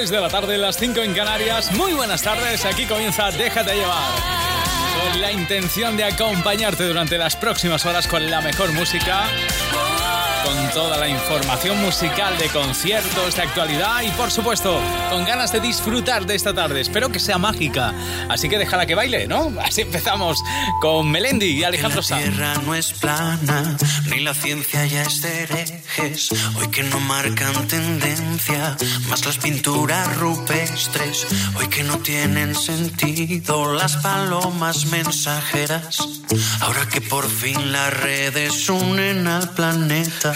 las 6 de la tarde, las 5 en Canarias. Muy buenas tardes, aquí comienza Déjate llevar. Con la intención de acompañarte durante las próximas horas con la mejor música con toda la información musical de conciertos, de actualidad y por supuesto con ganas de disfrutar de esta tarde. Espero que sea mágica, así que déjala que baile, ¿no? Así empezamos con Melendi y Alejandro Sanz. La tierra no es plana, ni la ciencia ya es de herejes, hoy que no marcan tendencia, más las pinturas rupestres, hoy que no tienen sentido las palomas mensajeras, ahora que por fin las redes unen al planeta.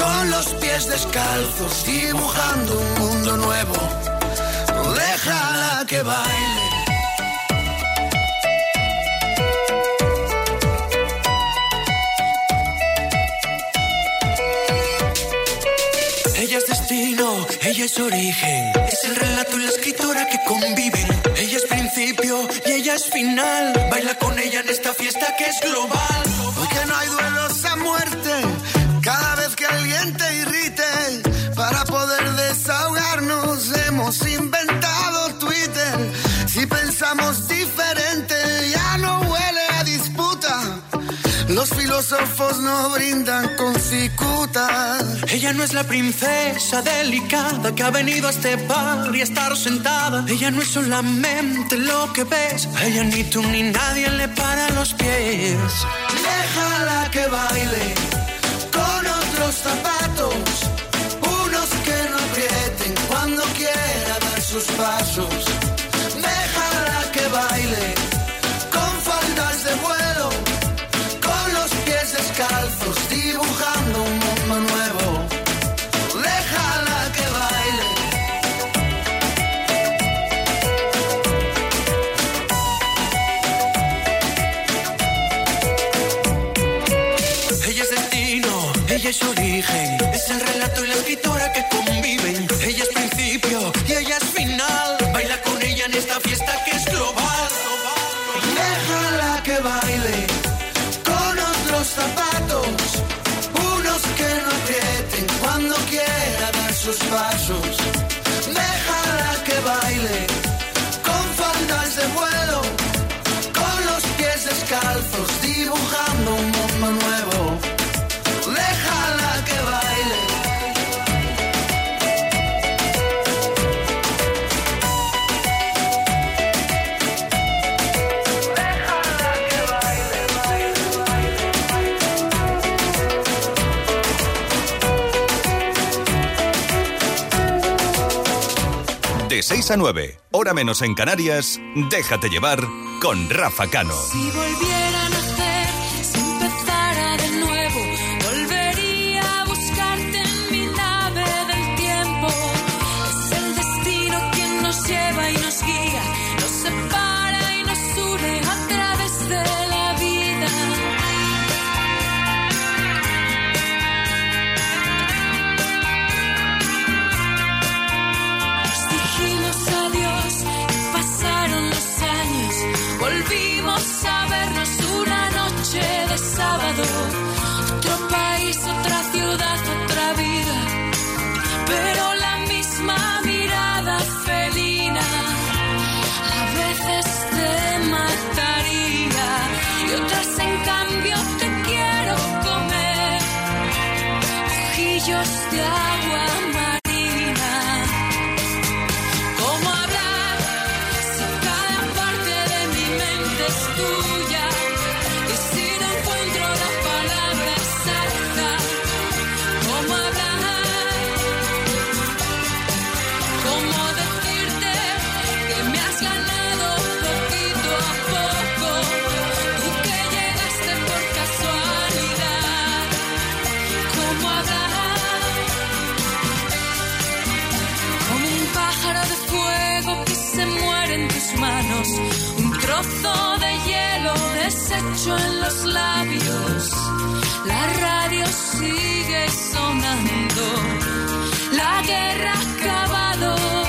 con los pies descalzos, dibujando un mundo nuevo. Déjala que baile. Ella es destino, ella es origen, es el relato y la escritora que conviven. Ella es principio y ella es final. Baila con ella en esta fiesta que es global. Porque no hay duelos a muerte cada vez que alguien te irrite, para poder desahogarnos hemos inventado Twitter. Si pensamos diferente, ya no huele a disputa. Los filósofos no brindan con cicuta. Ella no es la princesa delicada que ha venido a este bar y a estar sentada. Ella no es solamente lo que ves. A ella ni tú ni nadie le para los pies. Déjala que baile zapatos, unos que no aprieten cuando quiera dar sus pasos. Déjala que baile con faldas de vuelo, con los pies descalzos, dibujando un es es el relato y la escritora que conviven. Ella es principio y ella es final. Baila con ella en esta fiesta que es global. 6 a 9, hora menos en Canarias, déjate llevar con Rafa Cano. Si volvieran en los labios. La radio sigue sonando. La guerra ha acabado.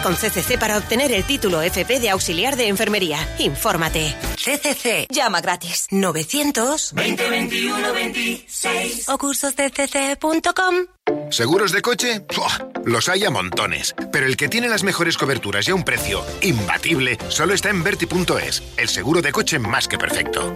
Con CCC para obtener el título FP de auxiliar de enfermería. Infórmate. CCC. Llama gratis. 900 2021 26 o cursosdcc.com. ¿Seguros de coche? Los hay a montones. Pero el que tiene las mejores coberturas y a un precio imbatible solo está en Verti.es, el seguro de coche más que perfecto.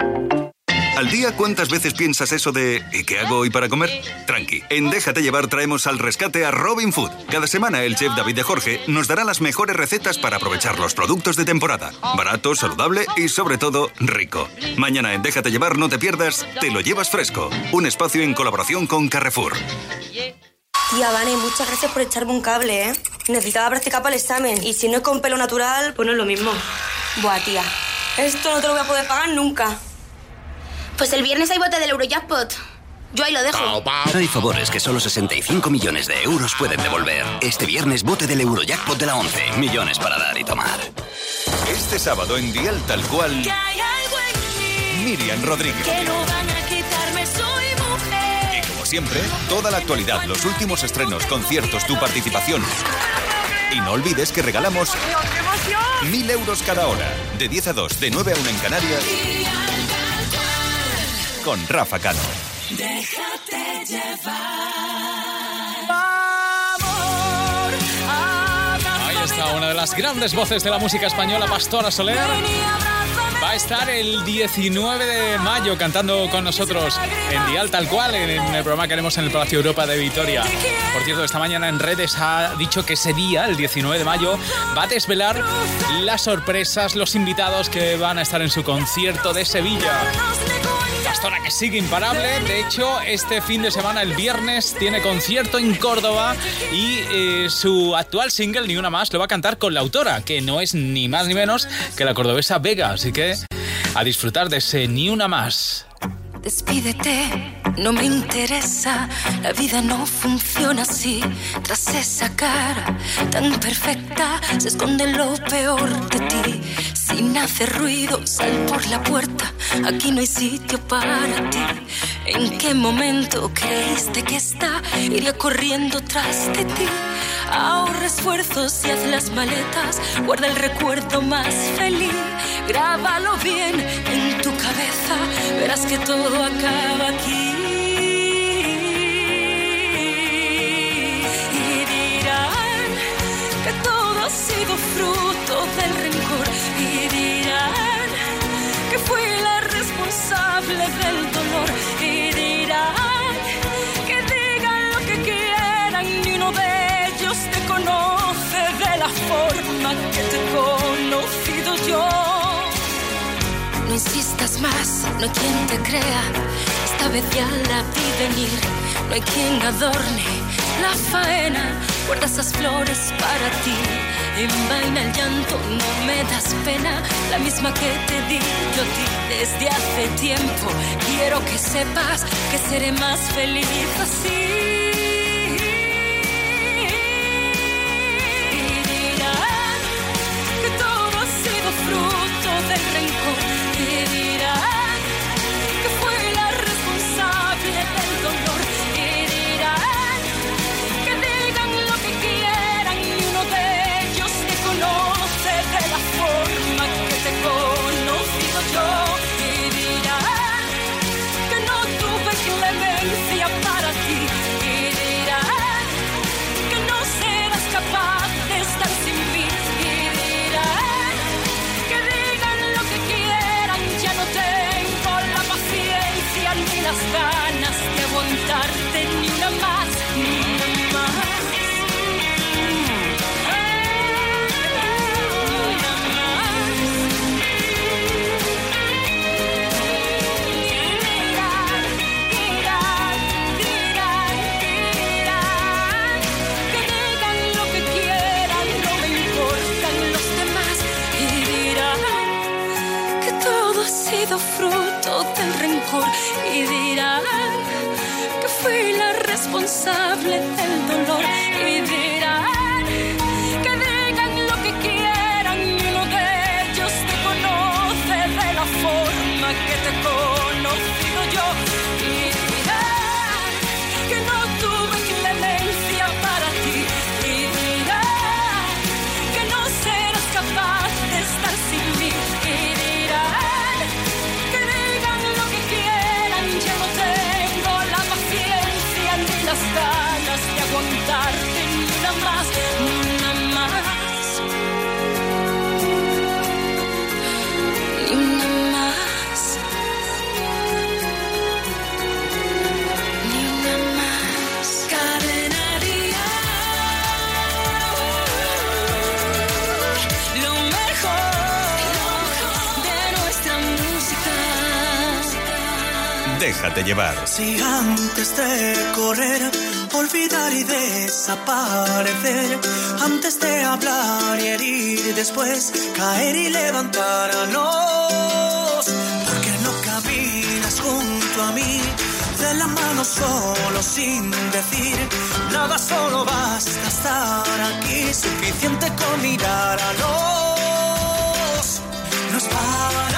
¿Al día cuántas veces piensas eso de ¿y qué hago hoy para comer? Tranqui, en Déjate llevar traemos al rescate a Robin Food. Cada semana el chef David de Jorge nos dará las mejores recetas para aprovechar los productos de temporada. Barato, saludable y sobre todo rico. Mañana en Déjate llevar no te pierdas, te lo llevas fresco. Un espacio en colaboración con Carrefour. Tía, Vane, muchas gracias por echarme un cable, ¿eh? Necesitaba practicar para el examen y si no es con pelo natural, pues no es lo mismo. Buah, tía, esto no te lo voy a poder pagar nunca. Pues el viernes hay bote del Eurojackpot. Yo ahí lo dejo. Hay favores que solo 65 millones de euros pueden devolver. Este viernes bote del Eurojackpot de la 11. Millones para dar y tomar. Este sábado en Dial Tal Cual. Miriam Rodríguez. Que no van a quitarme, soy mujer. Y como siempre, toda la actualidad, los últimos estrenos, conciertos, tu participación. Y no olvides que regalamos mil euros cada hora. De 10 a 2, de 9 a 1 en Canarias con Rafa Cano. Déjate llevar. Ahí está una de las grandes voces de la música española, Pastora Soler. Va a estar el 19 de mayo cantando con nosotros en Dial tal cual, en el programa que haremos en el Palacio Europa de Vitoria. Por cierto, esta mañana en redes ha dicho que ese día, el 19 de mayo, va a desvelar las sorpresas, los invitados que van a estar en su concierto de Sevilla. Pastora que sigue imparable. De hecho, este fin de semana, el viernes, tiene concierto en Córdoba y eh, su actual single, Ni una más, lo va a cantar con la autora, que no es ni más ni menos que la cordobesa Vega. Así que a disfrutar de ese Ni una más. Despídete, no me interesa, la vida no funciona así. Tras esa cara tan perfecta se esconde lo peor de ti. Sin hacer ruido, sal por la puerta, aquí no hay sitio para ti. ¿En qué momento creíste que está? Iría corriendo tras de ti. Ahorra esfuerzos y haz las maletas, guarda el recuerdo más feliz. Grábalo bien en tu cabeza, verás que todo acaba aquí. Y dirán que todo ha sido fruto del rencor responsable del dolor y dirán que digan lo que quieran, ni uno de ellos te conoce de la forma que te he conocido yo. No insistas más, no hay quien te crea, esta vez ya la vi venir, no hay quien adorne la faena, guarda esas flores para ti. Envaina el llanto, no me das pena. La misma que te di yo ti desde hace tiempo. Quiero que sepas que seré más feliz así. Déjate llevar. Si antes de correr, olvidar y desaparecer, antes de hablar y herir, después caer y levantarnos, porque no caminas junto a mí, de la mano solo sin decir nada, solo basta estar aquí, suficiente con mirar a los. No es para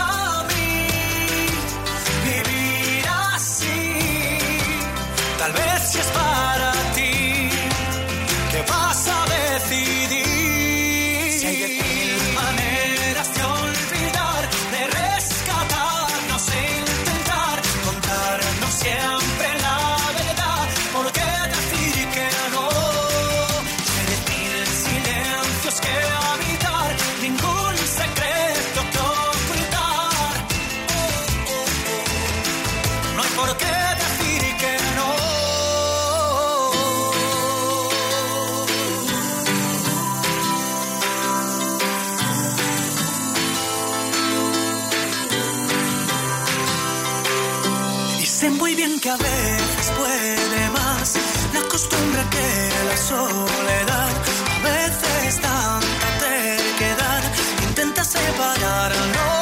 banana. No.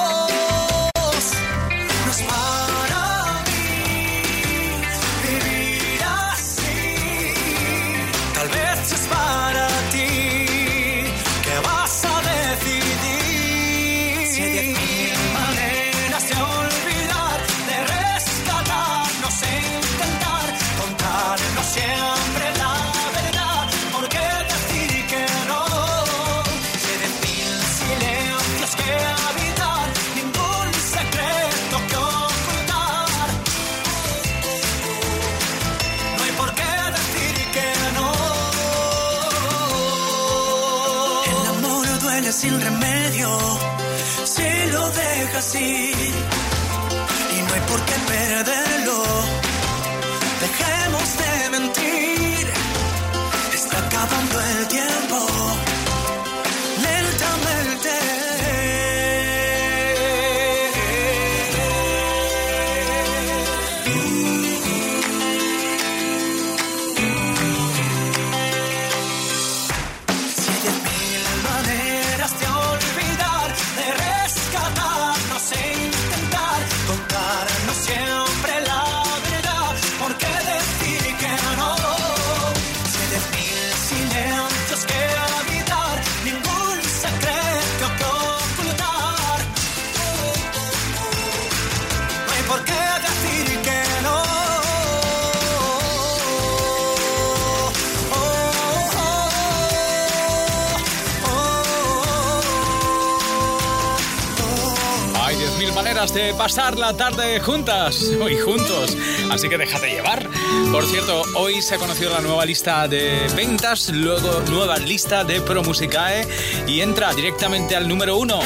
La tarde juntas y juntos, así que déjate llevar. Por cierto, hoy se ha conocido la nueva lista de ventas, luego nueva lista de Pro Musicae y entra directamente al número uno.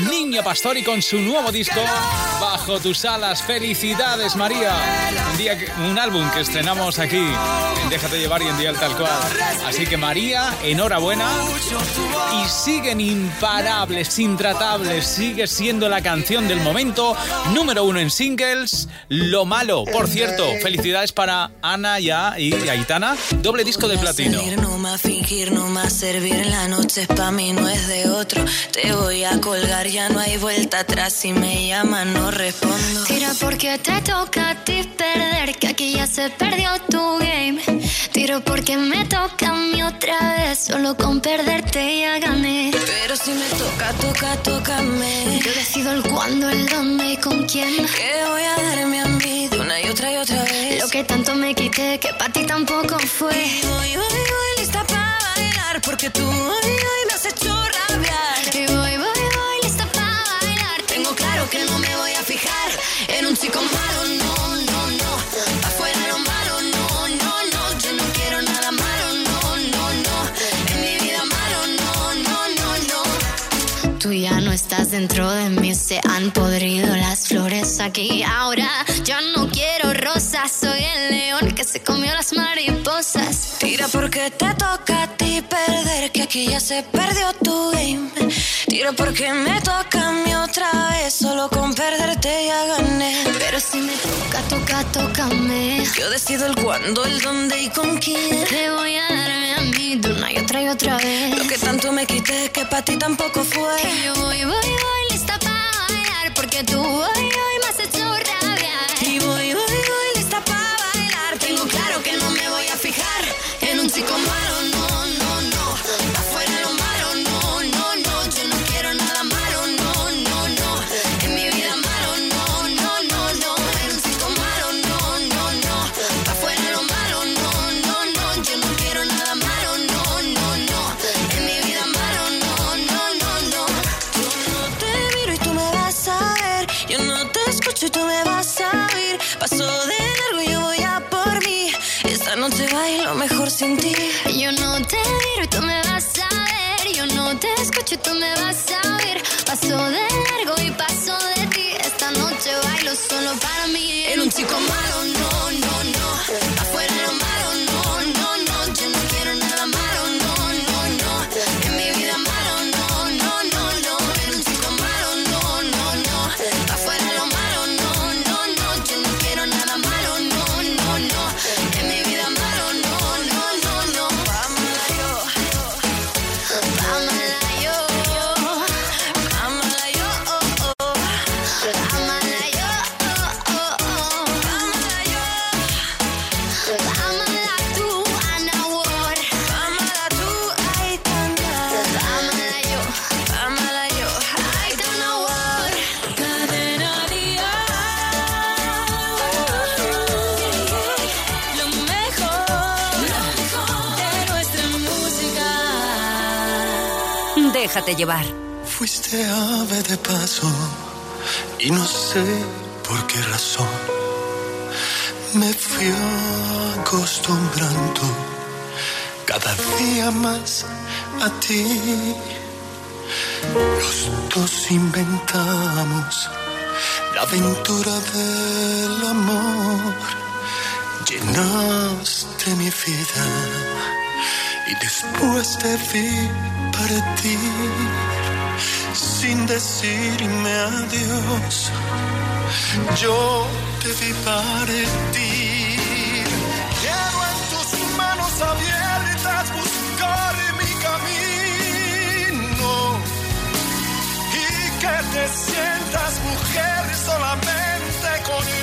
Niña Pastori con su nuevo disco Bajo tus alas. Felicidades, María. Un, día un álbum que estrenamos aquí Déjate llevar y en Día Tal Cual. Así que, María, enhorabuena. Y siguen imparables, intratables. Sigue siendo la canción del momento. Número uno en singles. Lo malo. Por cierto, felicidades para Ana ya y Aitana. Doble disco de platino. No más fingir, no más servir. La noche es pa' mí, no es de otro. Te voy a colgar ya no hay vuelta atrás. Si me llaman, no respondo. Tira porque te toca a ti perder, que aquí ya se perdió tu game. Tiro porque me toca a mí otra vez, solo con perderte ya gané. Pero si me toca, toca, tócame. Yo decido el cuándo, el dónde y con quién. Que voy a darme a mí de una y otra y otra vez. Lo que tanto me quité, que para ti tampoco fue. Y voy, voy, voy, lista para bailar, porque tú hoy, hoy me has hecho rabiar. Dentro de mí, se han podrido las flores aquí. Ahora yo no quiero rosas, soy se comió las mariposas. Tira porque te toca a ti perder, que aquí ya se perdió tu game. Tiro porque me toca a mí otra vez. Solo con perderte ya gané. Pero si me toca, toca, tócame. Yo decido el cuándo, el dónde y con quién. Te voy a darme a mí de una y otra y otra vez. Lo que tanto me quité que para ti tampoco fue. Que yo voy, voy, voy lista para Fuiste ave de paso y no sé por qué razón me fui acostumbrando cada día más a ti. Los dos inventamos la aventura del amor. Llenaste mi vida y después te vi partir sin decirme adiós. Yo te vi partir. Quiero en tus manos abiertas buscar mi camino y que te sientas mujer solamente conmigo.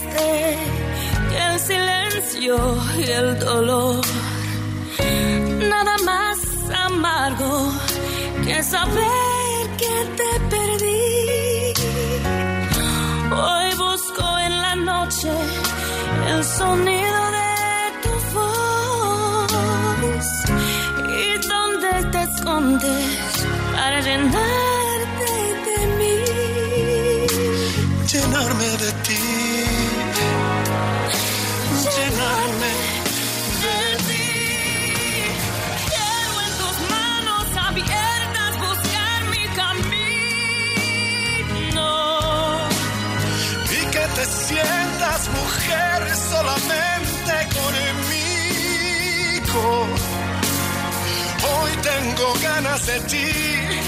Que el silencio y el dolor. Nada más amargo que saber que te perdí. Hoy busco en la noche el sonido de tu voz y dónde te escondes para llenarte de mí. llenarme de ti, sientas mujer solamente conmigo. Hoy tengo ganas de ti.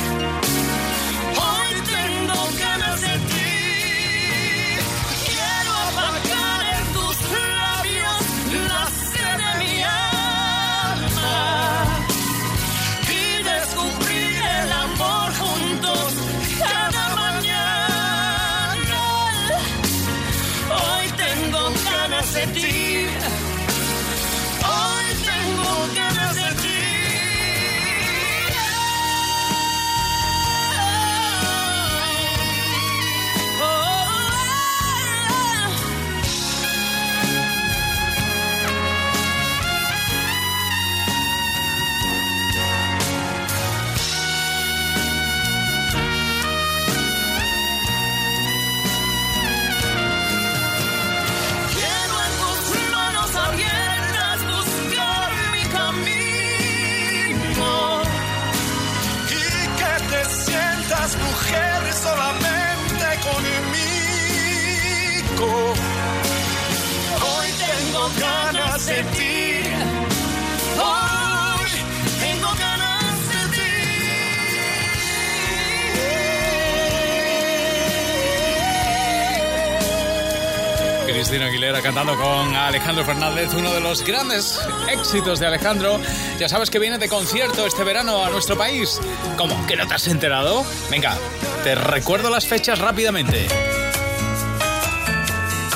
Cristina Aguilera cantando con Alejandro Fernández, uno de los grandes éxitos de Alejandro. Ya sabes que viene de concierto este verano a nuestro país. ¿Cómo? ¿Que no te has enterado? Venga, te recuerdo las fechas rápidamente.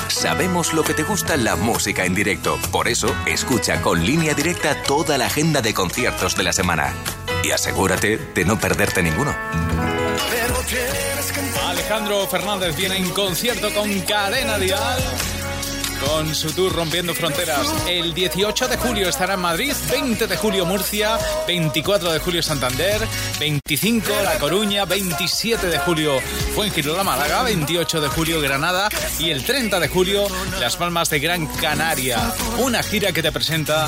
Sabemos lo que te gusta la música en directo. Por eso, escucha con línea directa toda la agenda de conciertos de la semana. Y asegúrate de no perderte ninguno. Alejandro Fernández viene en concierto con Cadena Dial. Con su tour Rompiendo Fronteras. El 18 de julio estará en Madrid, 20 de julio Murcia, 24 de julio Santander, 25 La Coruña, 27 de julio Fuengirola Málaga, 28 de julio Granada y el 30 de julio Las Palmas de Gran Canaria. Una gira que te presenta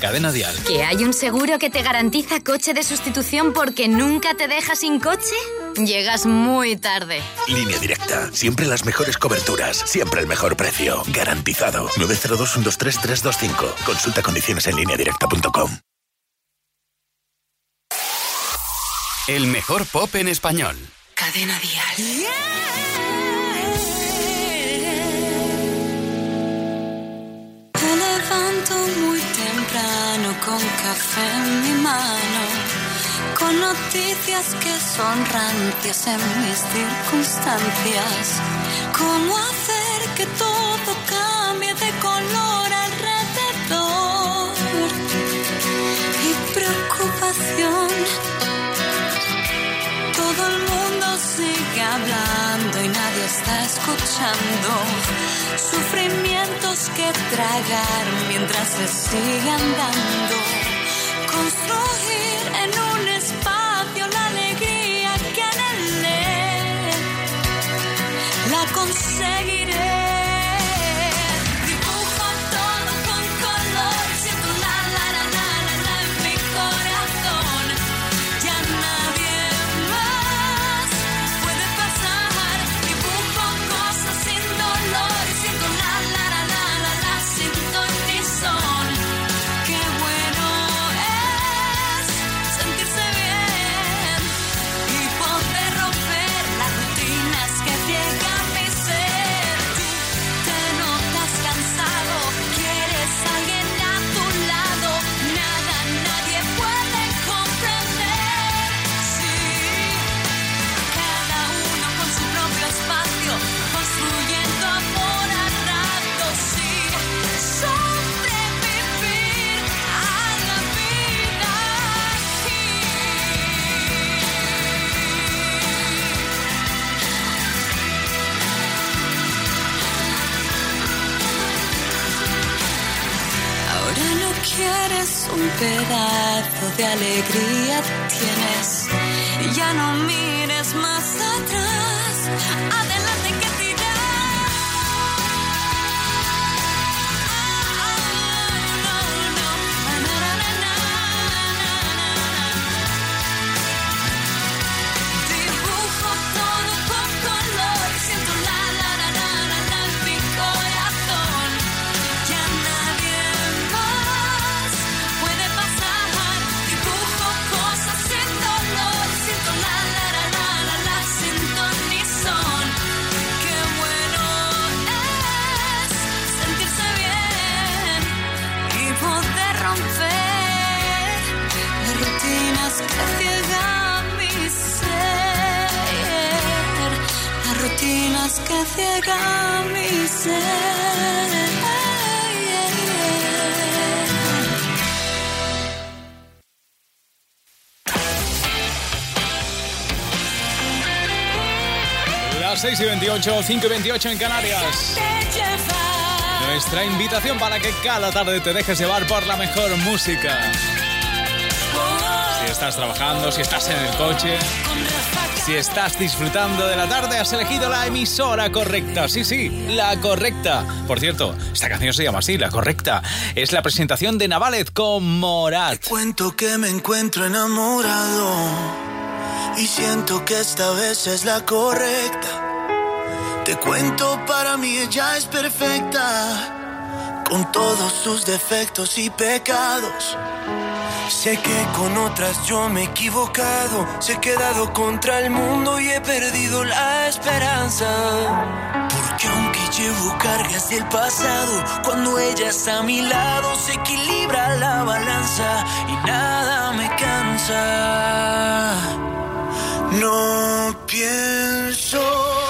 Cadena Dial. ¿Que hay un seguro que te garantiza coche de sustitución porque nunca te deja sin coche? Llegas muy tarde. Línea directa. Siempre las mejores coberturas. Siempre el mejor precio. Garantizado. 902-123-325. Consulta condiciones en lineadirecta.com. El mejor pop en español. Cadena Dial. Me levanto muy temprano con café en mi mano, con noticias que son rancias en mis circunstancias. ¿Cómo hacer que todo cambie de color alrededor? Y preocupación. Todo el mundo sigue hablando y nadie está escuchando. Sufrimientos que tragar mientras se sigue andando. Construir en un espacio alegría tienes. Ya no mires más que ciegan mi ser. Las 6 y 28, 5 y 28 en Canarias. Nuestra invitación para que cada tarde te dejes llevar por la mejor música. Si estás trabajando, si estás en el coche, si estás disfrutando de la tarde, has elegido la emisora correcta. Sí, sí, la correcta. Por cierto, esta canción se llama así, la correcta. Es la presentación de Navalet con Morat. Cuento que me encuentro enamorado y siento que esta vez es la correcta. Te cuento, para mí ella es perfecta, con todos sus defectos y pecados. Sé que con otras yo me he equivocado, se he quedado contra el mundo y he perdido la esperanza. Porque aunque llevo cargas del pasado, cuando ella está a mi lado se equilibra la balanza y nada me cansa. No pienso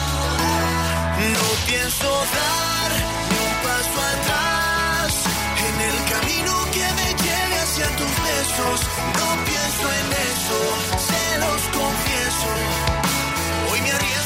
No pienso dar ni un paso atrás en el camino que me lleve hacia tus besos. No pienso en eso, se los confieso. Hoy me arriesgo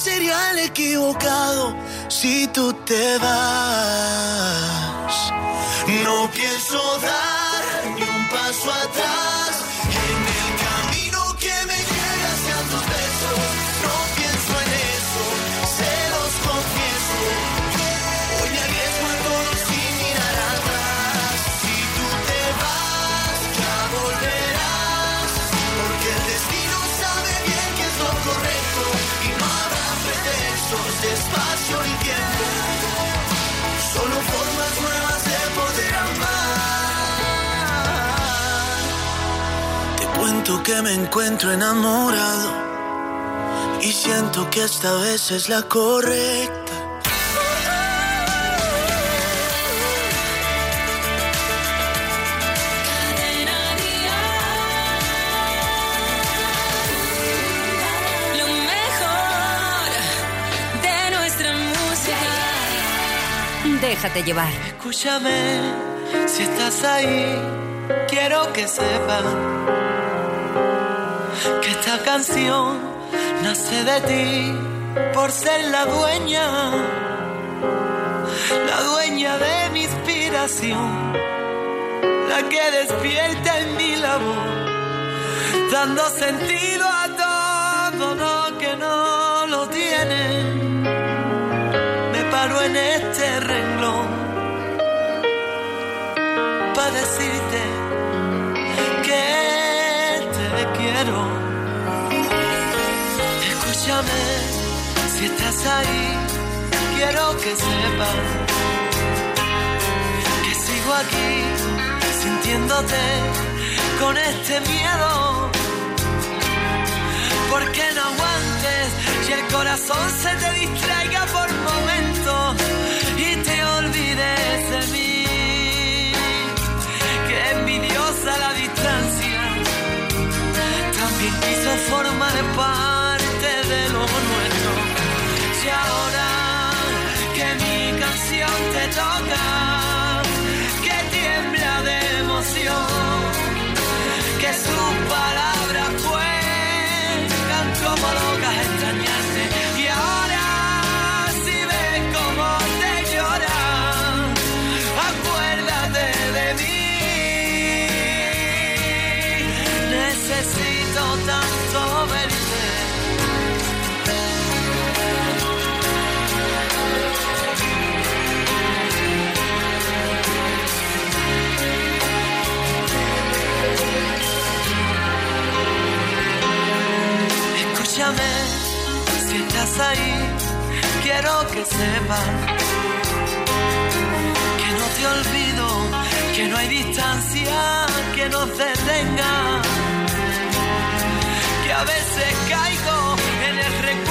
sería el equivocado si tú te vas. No pienso dar ni un paso atrás Que me encuentro enamorado y siento que esta vez es la correcta. Lo mejor de nuestra música. déjate llevar. Escúchame, si estás ahí, quiero que sepas esta canción nace de ti por ser la dueña, la dueña de mi inspiración, la que despierta en mi la voz, dando sentido a todo lo que no lo tiene. Me paro en este renglón para decirte Si estás ahí, quiero que sepas que sigo aquí sintiéndote con este miedo. Porque no aguantes y el corazón se te distraiga por momentos y te olvides quiero que sepas que no te olvido, que no hay distancia que nos detenga, que a veces caigo en el recuerdo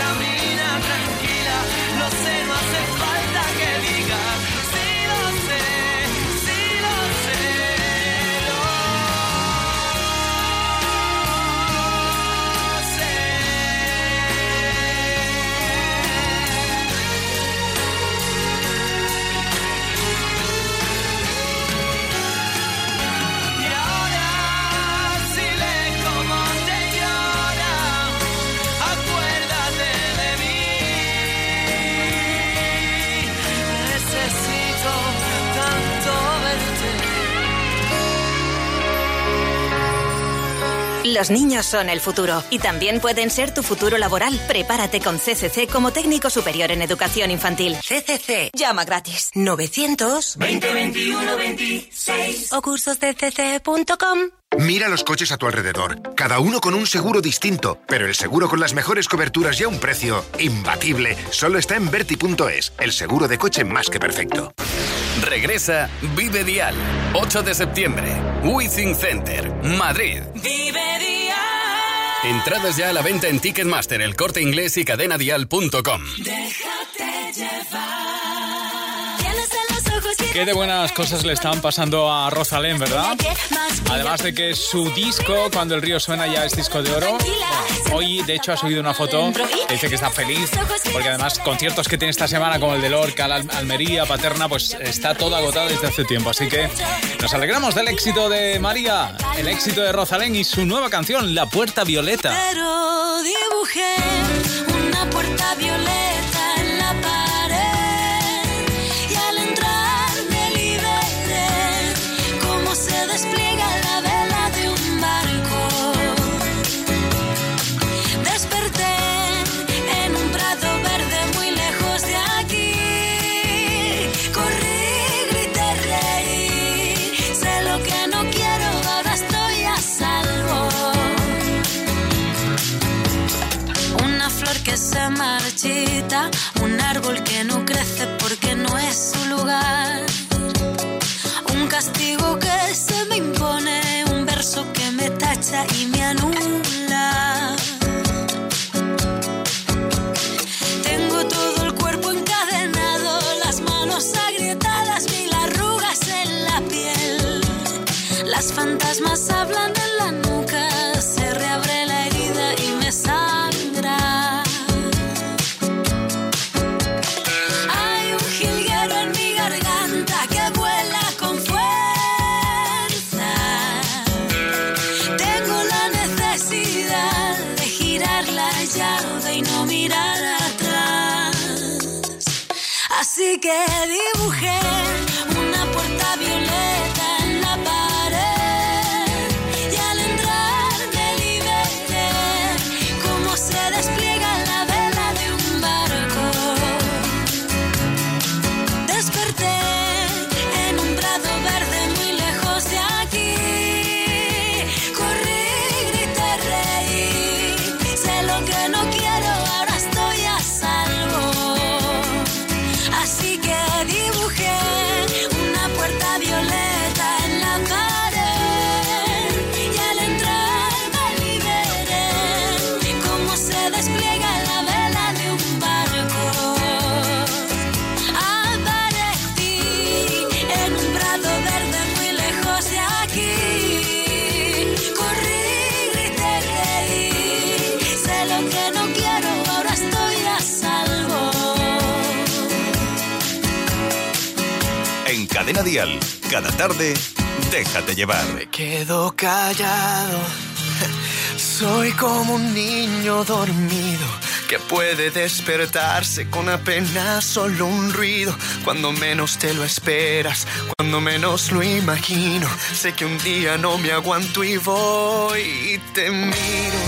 camina tranquila. Lo sé, no hace falta Los niños son el futuro y también pueden ser tu futuro laboral. Prepárate con CCC como técnico superior en educación infantil. CCC, llama gratis. 900 2021 26 o cursosdcc.com. Mira los coches a tu alrededor, cada uno con un seguro distinto, pero el seguro con las mejores coberturas y a un precio imbatible solo está en Verti.es, el seguro de coche más que perfecto. Regresa Vive Dial. 8 de septiembre. Withing Center, Madrid. Vive día. Entradas ya a la venta en Ticketmaster, el corte inglés y cadenadial.com. Déjate llevar. Qué de buenas cosas le estaban pasando a Rosalén, ¿verdad? Además de que su disco, Cuando el río suena, ya es disco de oro. Hoy, de hecho, ha subido una foto dice que está feliz, porque además conciertos que tiene esta semana, como el de Lorca, la Al- Almería, Paterna, pues está todo agotado desde hace tiempo. Así que nos alegramos del éxito de María, el éxito de Rosalén y su nueva canción, La Puerta Violeta. Pero dibujé una puerta violeta que dibujé. Despliega la vela de un barco. Aparecí en un prado verde muy lejos de aquí. Corrí grité reí. Sé lo que no quiero, ahora estoy a salvo. En Cadena Dial cada tarde déjate llevar. Quedo callado. Soy como un niño dormido que puede despertarse con apenas solo un ruido. Cuando menos te lo esperas, cuando menos lo imagino. Sé que un día no me aguanto y voy y te miro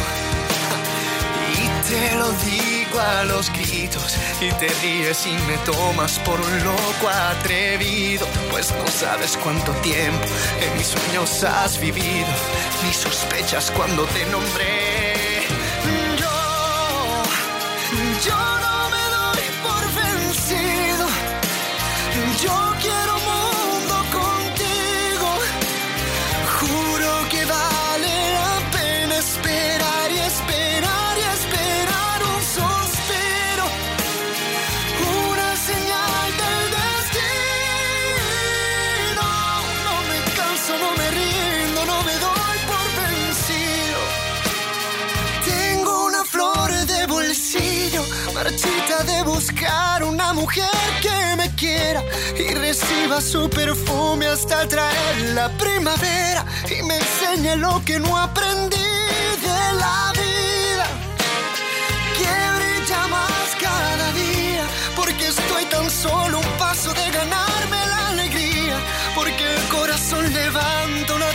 y te lo digo a los gritos y te ríes y me tomas por un loco atrevido. Pues no sabes cuánto tiempo en mis sueños has vivido, ni sospechas cuando te nombré. Yo, yo no. marchita de buscar una mujer que me quiera y reciba su perfume hasta traer la primavera y me enseñe lo que no aprendí de la vida. Que brilla más cada día porque estoy tan solo un paso de ganarme la alegría porque el corazón levanta una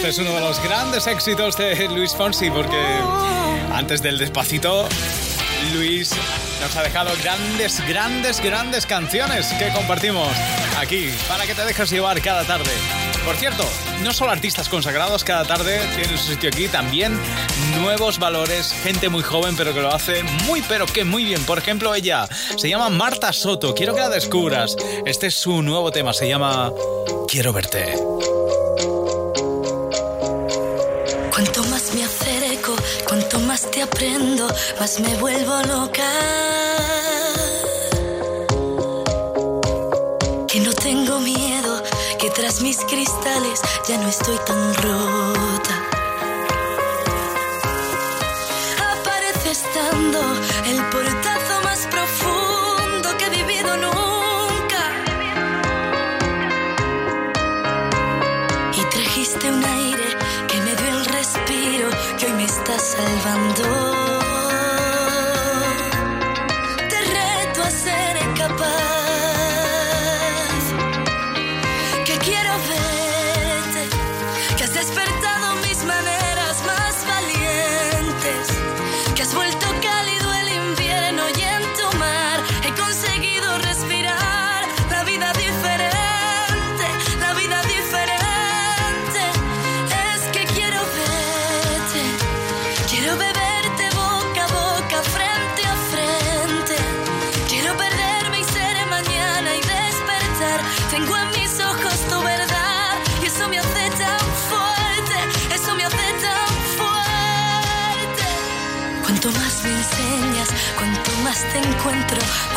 Este es uno de los grandes éxitos de Luis Fonsi porque antes del despacito, Luis nos ha dejado grandes, grandes, grandes canciones que compartimos aquí para que te dejes llevar cada tarde. Por cierto, no solo artistas consagrados cada tarde tienen su sitio aquí, también nuevos valores, gente muy joven pero que lo hace muy pero que muy bien. Por ejemplo, ella se llama Marta Soto, quiero que la descubras. Este es su nuevo tema, se llama Quiero verte. Aprendo, más me vuelvo loca. Que no tengo miedo, que tras mis cristales ya no estoy tan rota. Aparece estando el portazo me está salvando.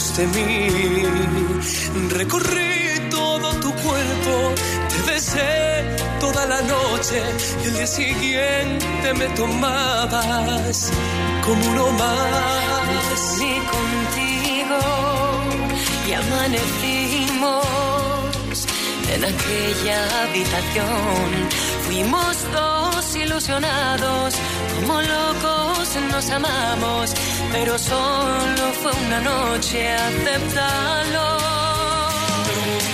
De mí. Recorrí todo tu cuerpo, te besé toda la noche y el día siguiente me tomabas como uno más. Y contigo y amanecimos en aquella habitación. Fuimos dos ilusionados, como locos nos amamos, pero solo fue una noche, aceptalo.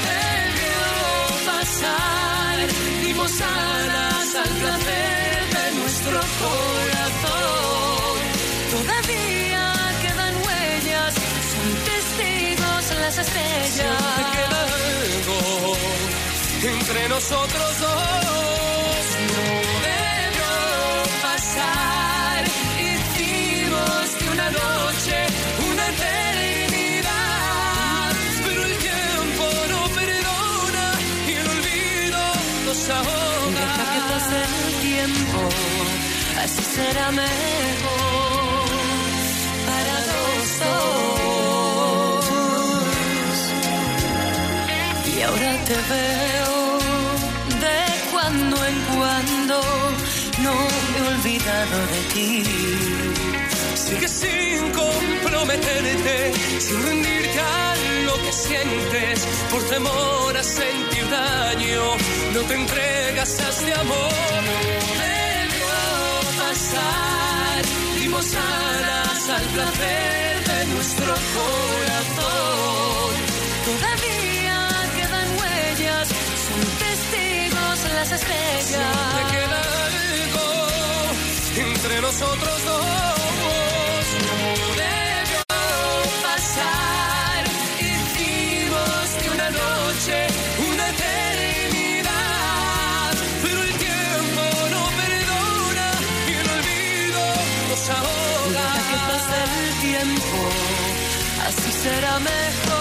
Debió pasar, dimos alas al placer de nuestro corazón. Todavía quedan huellas, son testigos las estrellas. Siempre queda entre nosotros dos. Así será mejor para los dos. Y ahora te veo de cuando en cuando, no me he olvidado de ti. Sigue sin comprometerte, sin rendirte a lo que sientes, por temor a sentir daño, no te entregas a este amor. Pasar, dimos alas al placer de nuestro corazón. Todavía quedan huellas, son testigos las estrellas. Siempre queda algo entre nosotros dos. Será mejor.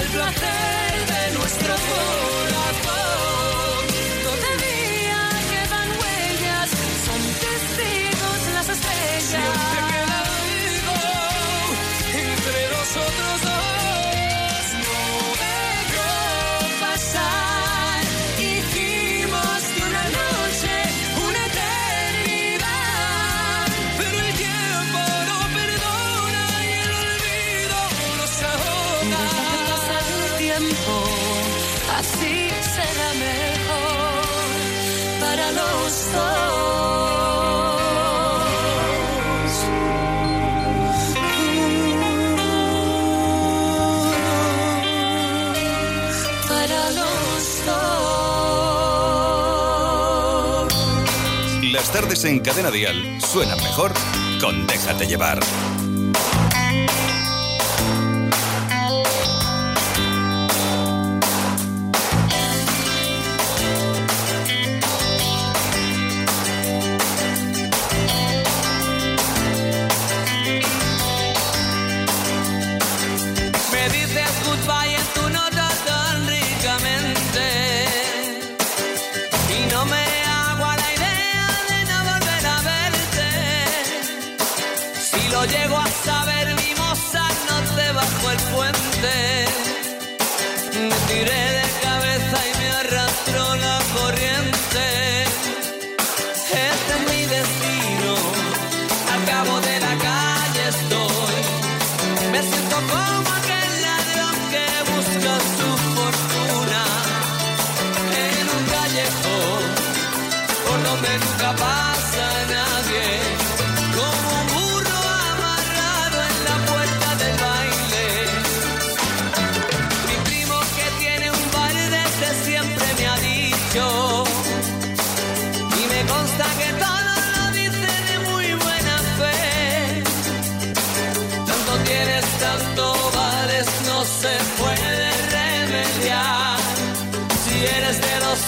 Al placer de nuestro corazón. Mejor para los dos. Para los dos. Las tardes en Cadena Dial suenan mejor con Déjate llevar.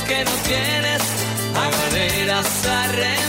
Que no tienes, a a remar.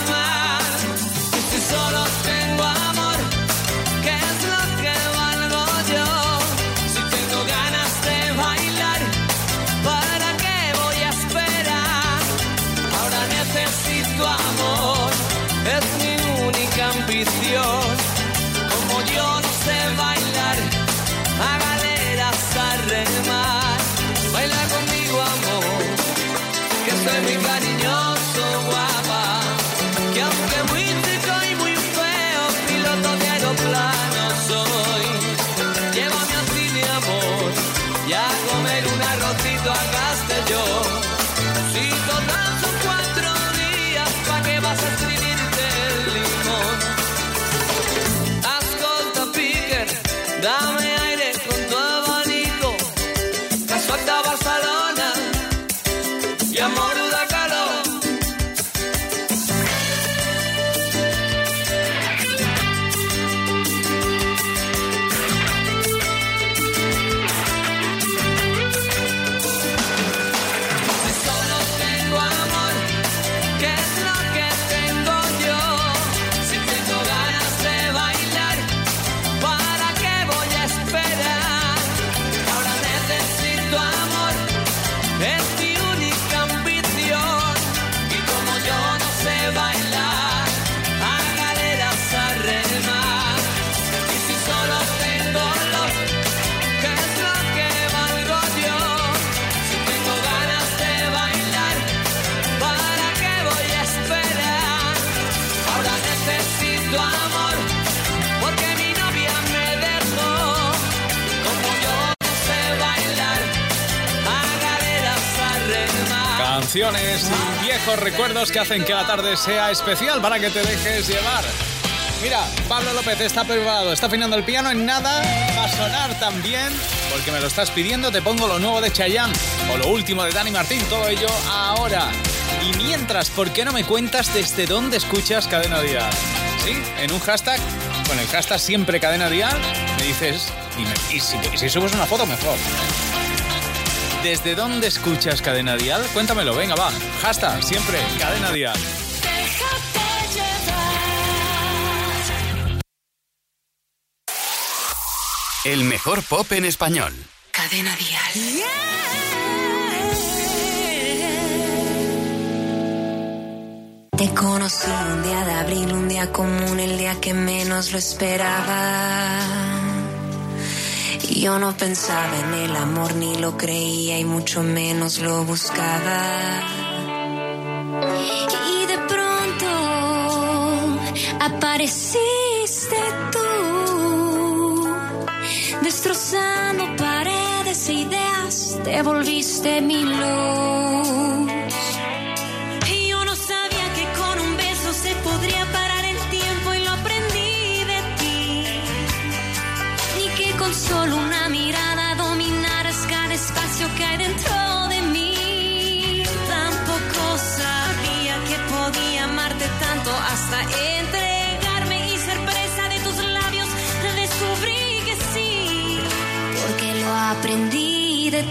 Recuerdos que hacen que la tarde sea especial para que te dejes llevar. Mira, Pablo López está preparado, está afinando el piano en nada, va a sonar también, porque me lo estás pidiendo, te pongo lo nuevo de Chayanne o lo último de Dani Martín, todo ello ahora. Y mientras, ¿por qué no me cuentas desde dónde escuchas Cadena Dial? Sí, en un hashtag, con el hashtag siempre Cadena Dial, me dices, y, me- y si, y si subes una foto, mejor. ¿Desde dónde escuchas Cadena Dial? Cuéntamelo, venga, va. Hashtag siempre Cadena Dial. El mejor pop en español. Cadena Dial. Te conocí un día de abril, un día común, el día que menos lo esperaba. Yo no pensaba en el amor, ni lo creía y mucho menos lo buscaba. Y de pronto apareciste tú, destrozando paredes e ideas, te volviste mi luz. De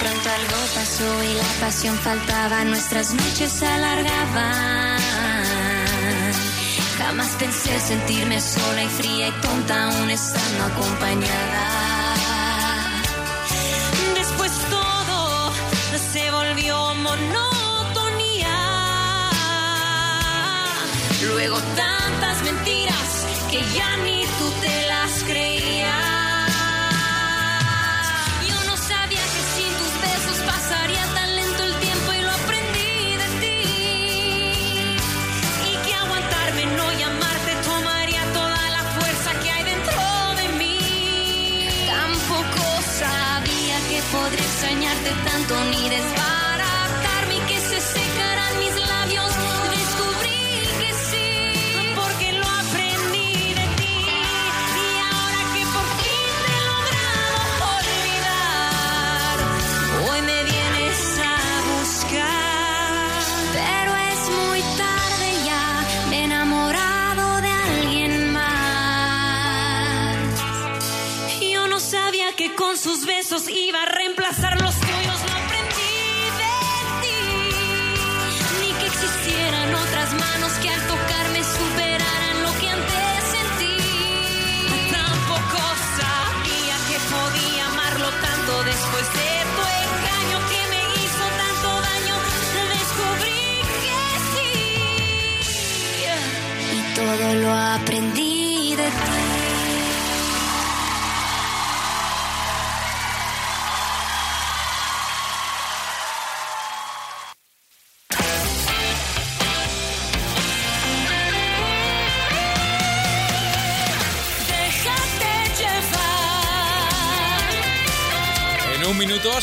pronto algo pasó y la pasión faltaba, nuestras noches se alargaban. Jamás pensé sentirme sola y fría y tonta aún estando acompañada. Después todo se volvió monotonía. Luego tantas mentiras que ya ni tú te las reemplazar los tuyos,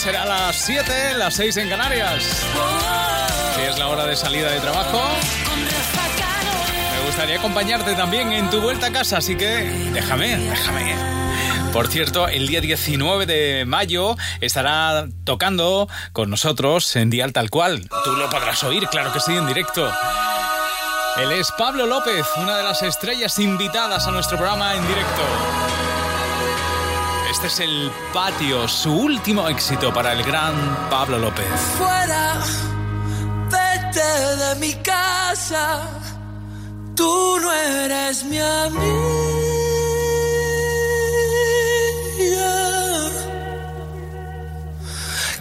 será las 7, las 6 en Canarias. Es la hora de salida de trabajo. Me gustaría acompañarte también en tu vuelta a casa, así que déjame, déjame. Por cierto, el día 19 de mayo estará tocando con nosotros en Dial Tal Cual. Tú lo podrás oír, claro que sí, en directo. Él es Pablo López, una de las estrellas invitadas a nuestro programa en directo. Es el patio, su último éxito para el gran Pablo López. fuera, vete de mi casa. Tú no eres mi amiga.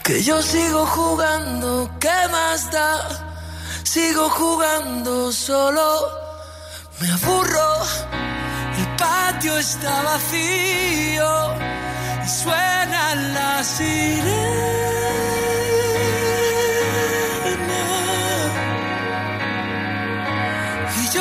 Que yo sigo jugando, ¿qué más da? Sigo jugando solo, me aburro. Patio está vacío y suenan las sirenas.